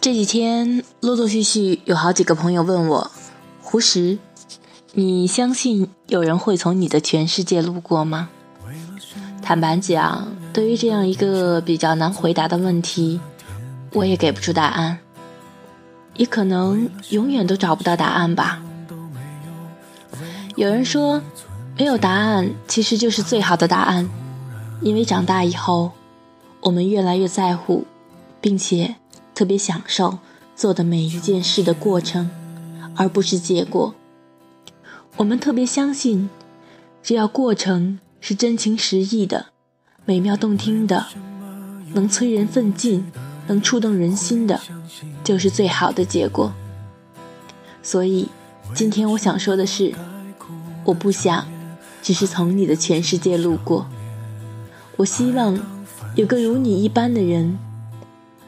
这几天陆陆续续有好几个朋友问我：“胡石，你相信有人会从你的全世界路过吗？”坦白讲，对于这样一个比较难回答的问题，我也给不出答案，也可能永远都找不到答案吧。有人说，没有答案其实就是最好的答案，因为长大以后，我们越来越在乎，并且。特别享受做的每一件事的过程，而不是结果。我们特别相信，只要过程是真情实意的、美妙动听的、能催人奋进、能触动人心的，就是最好的结果。所以，今天我想说的是，我不想只是从你的全世界路过，我希望有个如你一般的人。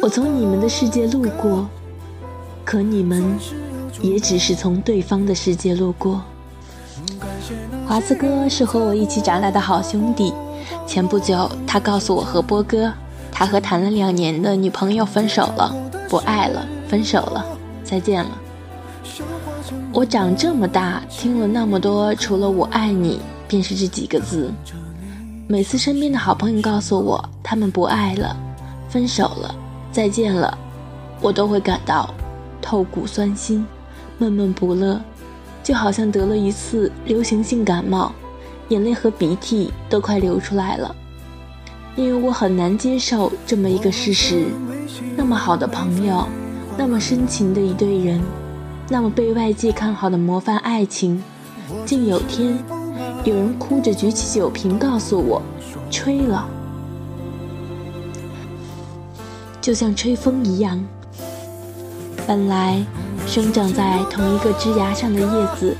我从你们的世界路过，可你们也只是从对方的世界路过。华子哥是和我一起长大的好兄弟，前不久他告诉我和波哥，他和谈了两年的女朋友分手了，不爱了，分手了，再见了。我长这么大听了那么多，除了我爱你，便是这几个字。每次身边的好朋友告诉我他们不爱了。分手了，再见了，我都会感到透骨酸心，闷闷不乐，就好像得了一次流行性感冒，眼泪和鼻涕都快流出来了。因为我很难接受这么一个事实：那么好的朋友，那么深情的一对人，那么被外界看好的模范爱情，竟有天有人哭着举起酒瓶告诉我，吹了。就像吹风一样，本来生长在同一个枝芽上的叶子，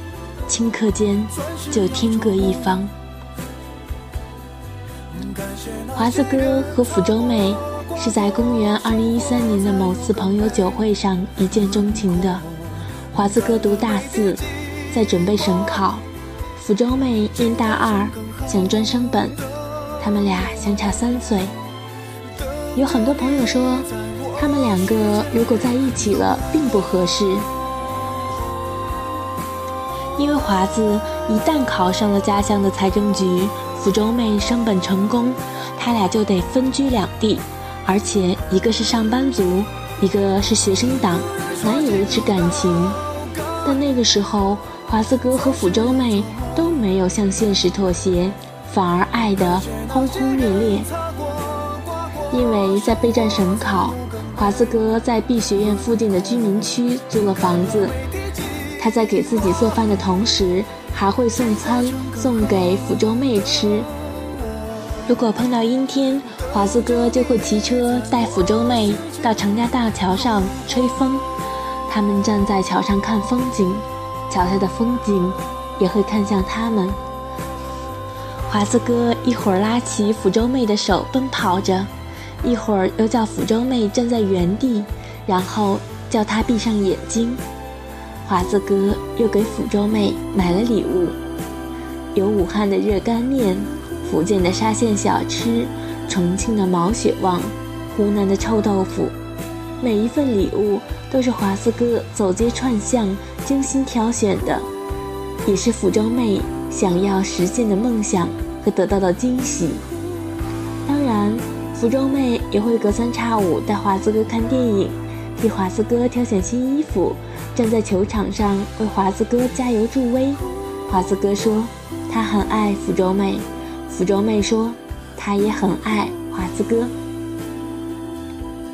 顷刻间就天各一方。华子哥和福州妹是在公元二零一三年的某次朋友酒会上一见钟情的。华子哥读大四，在准备省考；福州妹念大二，想专升本。他们俩相差三岁。有很多朋友说，他们两个如果在一起了，并不合适，因为华子一旦考上了家乡的财政局，福州妹升本成功，他俩就得分居两地，而且一个是上班族，一个是学生党，难以维持感情。但那个时候，华子哥和福州妹都没有向现实妥协，反而爱得轰轰烈烈。因为在备战省考，华子哥在 B 学院附近的居民区租了房子。他在给自己做饭的同时，还会送餐送给福州妹吃。如果碰到阴天，华子哥就会骑车带福州妹到长江大桥上吹风。他们站在桥上看风景，桥下的风景也会看向他们。华子哥一会儿拉起福州妹的手奔跑着。一会儿又叫福州妹站在原地，然后叫她闭上眼睛。华子哥又给福州妹买了礼物，有武汉的热干面、福建的沙县小吃、重庆的毛血旺、湖南的臭豆腐。每一份礼物都是华子哥走街串巷精心挑选的，也是福州妹想要实现的梦想和得到的惊喜。当然。福州妹也会隔三差五带华子哥看电影，替华子哥挑选新衣服，站在球场上为华子哥加油助威。华子哥说他很爱福州妹，福州妹说她也很爱华子哥。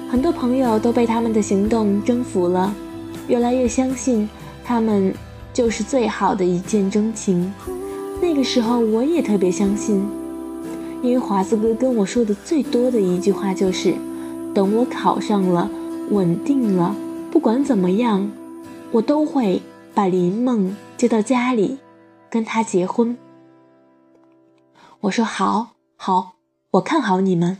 很多朋友都被他们的行动征服了，越来越相信他们就是最好的一见钟情。那个时候我也特别相信。因为华子哥跟我说的最多的一句话就是：“等我考上了，稳定了，不管怎么样，我都会把林梦接到家里，跟他结婚。”我说：“好，好，我看好你们。”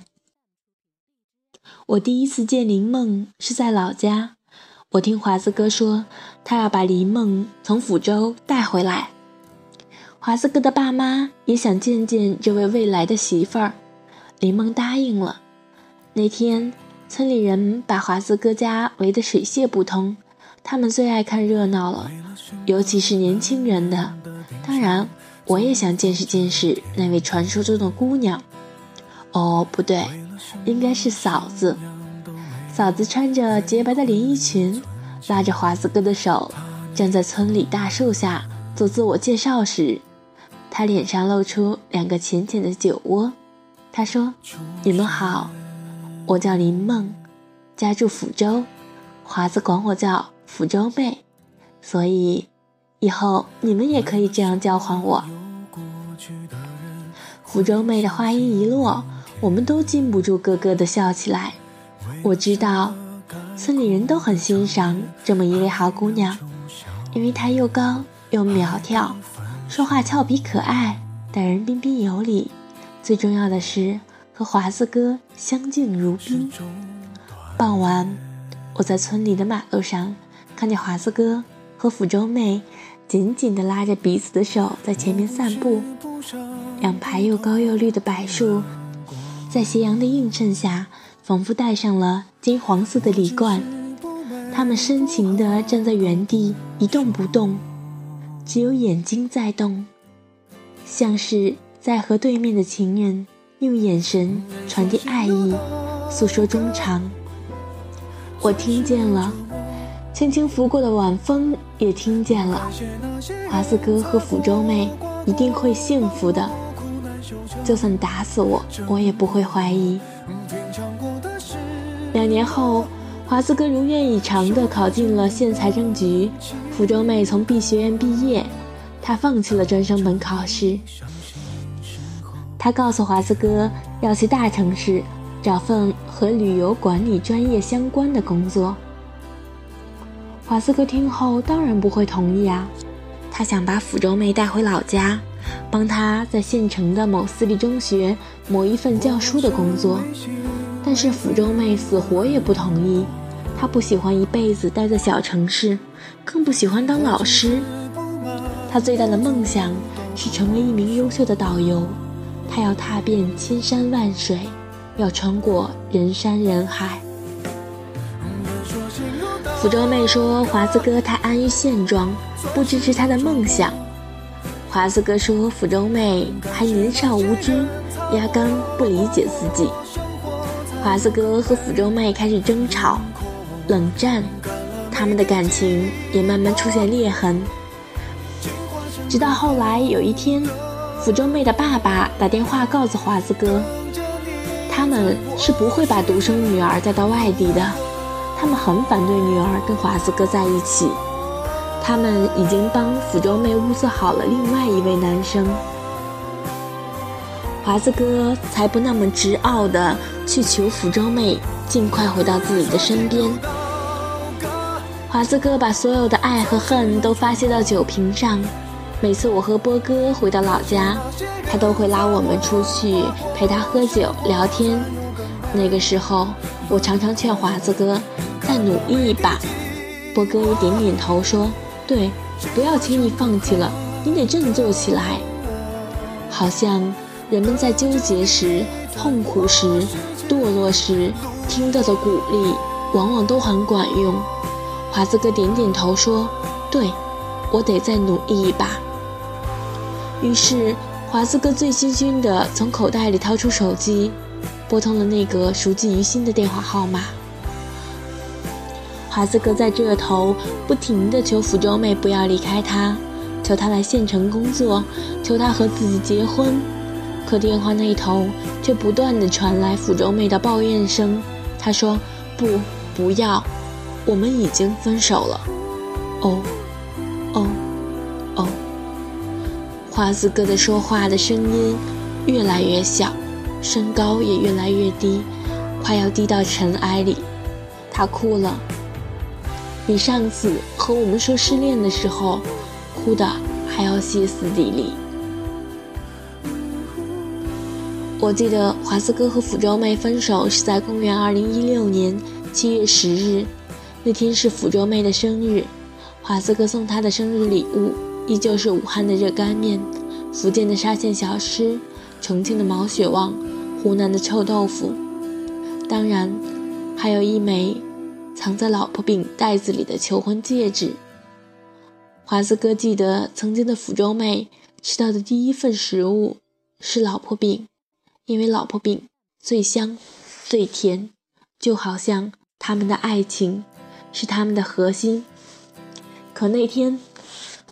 我第一次见林梦是在老家，我听华子哥说，他要把林梦从抚州带回来。华子哥的爸妈也想见见这位未来的媳妇儿，林梦答应了。那天，村里人把华子哥家围得水泄不通，他们最爱看热闹了，尤其是年轻人的。当然，我也想见识见识那位传说中的姑娘。哦，不对，应该是嫂子。嫂子穿着洁白的连衣裙，拉着华子哥的手，站在村里大树下做自我介绍时。他脸上露出两个浅浅的酒窝。他说：“你们好，我叫林梦，家住抚州，华子管我叫抚州妹，所以以后你们也可以这样叫唤我。”抚州妹的话音一落，我们都禁不住咯咯的笑起来。我知道，村里人都很欣赏这么一位好姑娘，因为她又高又苗条。说话俏皮可爱，待人彬彬有礼，最重要的是和华子哥相敬如宾。傍晚，我在村里的马路上看见华子哥和抚州妹紧紧地拉着彼此的手在前面散步，两排又高又绿的柏树，在斜阳的映衬下，仿佛戴上了金黄色的礼冠。他们深情地站在原地，一动不动。只有眼睛在动，像是在和对面的情人用眼神传递爱意，诉说衷肠。我听见了，轻轻拂过的晚风也听见了。华子哥和抚州妹一定会幸福的，就算打死我，我也不会怀疑。两年后。华子哥如愿以偿地考进了县财政局，福州妹从 B 学院毕业，她放弃了专升本考试。她告诉华子哥要去大城市找份和旅游管理专业相关的工作。华子哥听后当然不会同意啊，他想把福州妹带回老家，帮她在县城的某私立中学谋一份教书的工作，但是福州妹死活也不同意。他不喜欢一辈子待在小城市，更不喜欢当老师。他最大的梦想是成为一名优秀的导游。他要踏遍千山万水，要穿过人山人海。福州妹说：“华子哥太安于现状，不支持他的梦想。”华子哥说：“福州妹还年少无知，压根不理解自己。”华子哥和福州妹开始争吵。冷战，他们的感情也慢慢出现裂痕。直到后来有一天，福州妹的爸爸打电话告诉华子哥，他们是不会把独生女儿带到外地的，他们很反对女儿跟华子哥在一起。他们已经帮福州妹物色好了另外一位男生。华子哥才不那么执拗的去求福州妹。尽快回到自己的身边。华子哥把所有的爱和恨都发泄到酒瓶上。每次我和波哥回到老家，他都会拉我们出去陪他喝酒聊天。那个时候，我常常劝华子哥再努力一把。波哥也点点头说：“对，不要轻易放弃了，你得振作起来。”好像人们在纠结时、痛苦时、堕落时。听到的鼓励往往都很管用。华子哥点点头说：“对，我得再努力一把。”于是，华子哥醉醺醺地从口袋里掏出手机，拨通了那个熟记于心的电话号码。华子哥在这头不停地求福州妹不要离开他，求他来县城工作，求他和自己结婚。可电话那头却不断地传来福州妹的抱怨声。他说：“不，不要，我们已经分手了。”哦，哦，哦。华子哥的说话的声音越来越小，身高也越来越低，快要低到尘埃里。他哭了，比上次和我们说失恋的时候哭的还要歇斯底里。我记得华子哥和福州妹分手是在公元二零一六年七月十日，那天是福州妹的生日，华子哥送她的生日礼物依旧是武汉的热干面、福建的沙县小吃、重庆的毛血旺、湖南的臭豆腐，当然还有一枚藏在老婆饼袋子里的求婚戒指。华子哥记得曾经的福州妹吃到的第一份食物是老婆饼。因为老婆饼最香、最甜，就好像他们的爱情是他们的核心。可那天，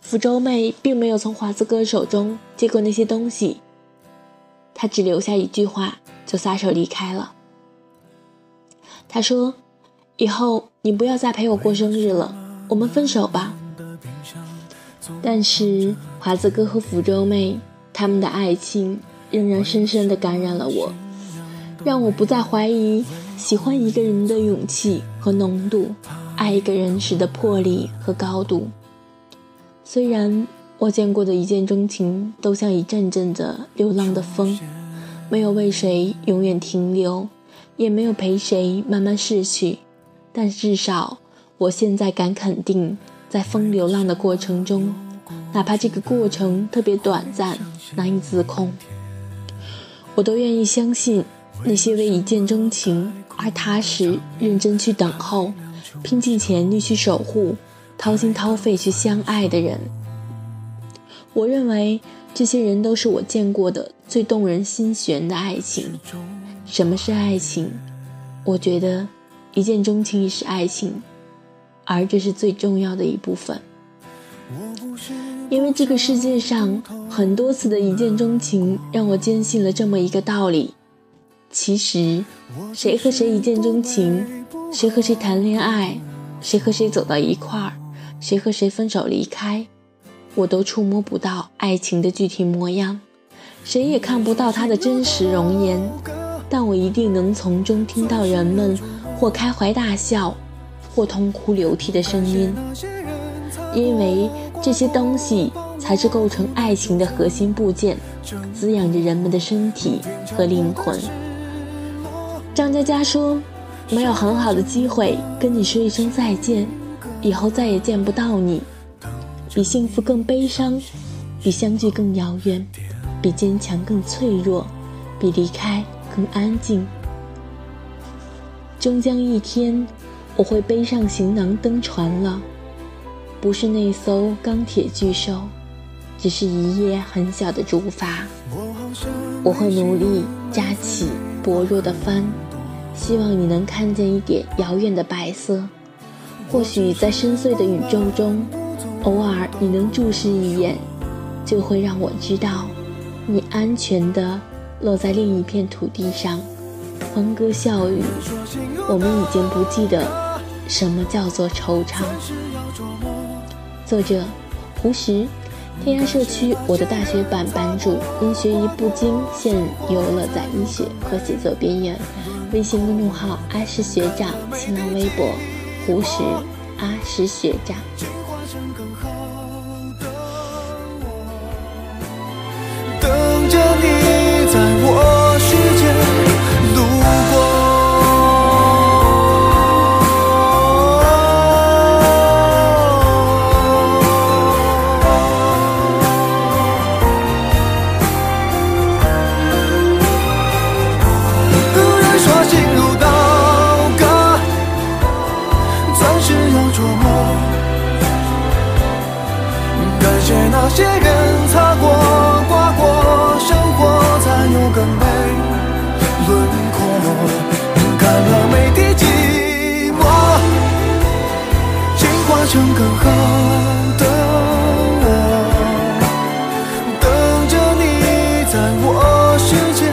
福州妹并没有从华子哥手中接过那些东西，她只留下一句话，就撒手离开了。她说：“以后你不要再陪我过生日了，我们分手吧。”但是华子哥和福州妹他们的爱情。仍然深深地感染了我，让我不再怀疑喜欢一个人的勇气和浓度，爱一个人时的魄力和高度。虽然我见过的一见钟情都像一阵阵的流浪的风，没有为谁永远停留，也没有陪谁慢慢逝去，但至少我现在敢肯定，在风流浪的过程中，哪怕这个过程特别短暂，难以自控。我都愿意相信，那些为一见钟情而踏实认真去等候、拼尽全力去守护、掏心掏肺去相爱的人。我认为这些人都是我见过的最动人心弦的爱情。什么是爱情？我觉得一见钟情是爱情，而这是最重要的一部分。因为这个世界上很多次的一见钟情，让我坚信了这么一个道理：其实，谁和谁一见钟情，谁和谁谈恋爱，谁和谁走到一块儿，谁和谁分手离开，我都触摸不到爱情的具体模样，谁也看不到它的真实容颜，但我一定能从中听到人们或开怀大笑，或痛哭流涕的声音，因为。这些东西才是构成爱情的核心部件，滋养着人们的身体和灵魂。张嘉佳说：“没有很好的机会跟你说一声再见，以后再也见不到你，比幸福更悲伤，比相聚更遥远，比坚强更脆弱，比离开更安静。终将一天，我会背上行囊登船了。”不是那艘钢铁巨兽，只是一叶很小的竹筏。我会努力扎起薄弱的帆，希望你能看见一点遥远的白色。或许在深邃的宇宙中，偶尔你能注视一眼，就会让我知道，你安全地落在另一片土地上，欢歌笑语。我们已经不记得什么叫做惆怅。作者：胡石，天涯社区我的大学版版主，因学艺不精，现游乐在医学和写作边缘。微信公众号阿石学长，新浪微博胡石阿石学长。世界。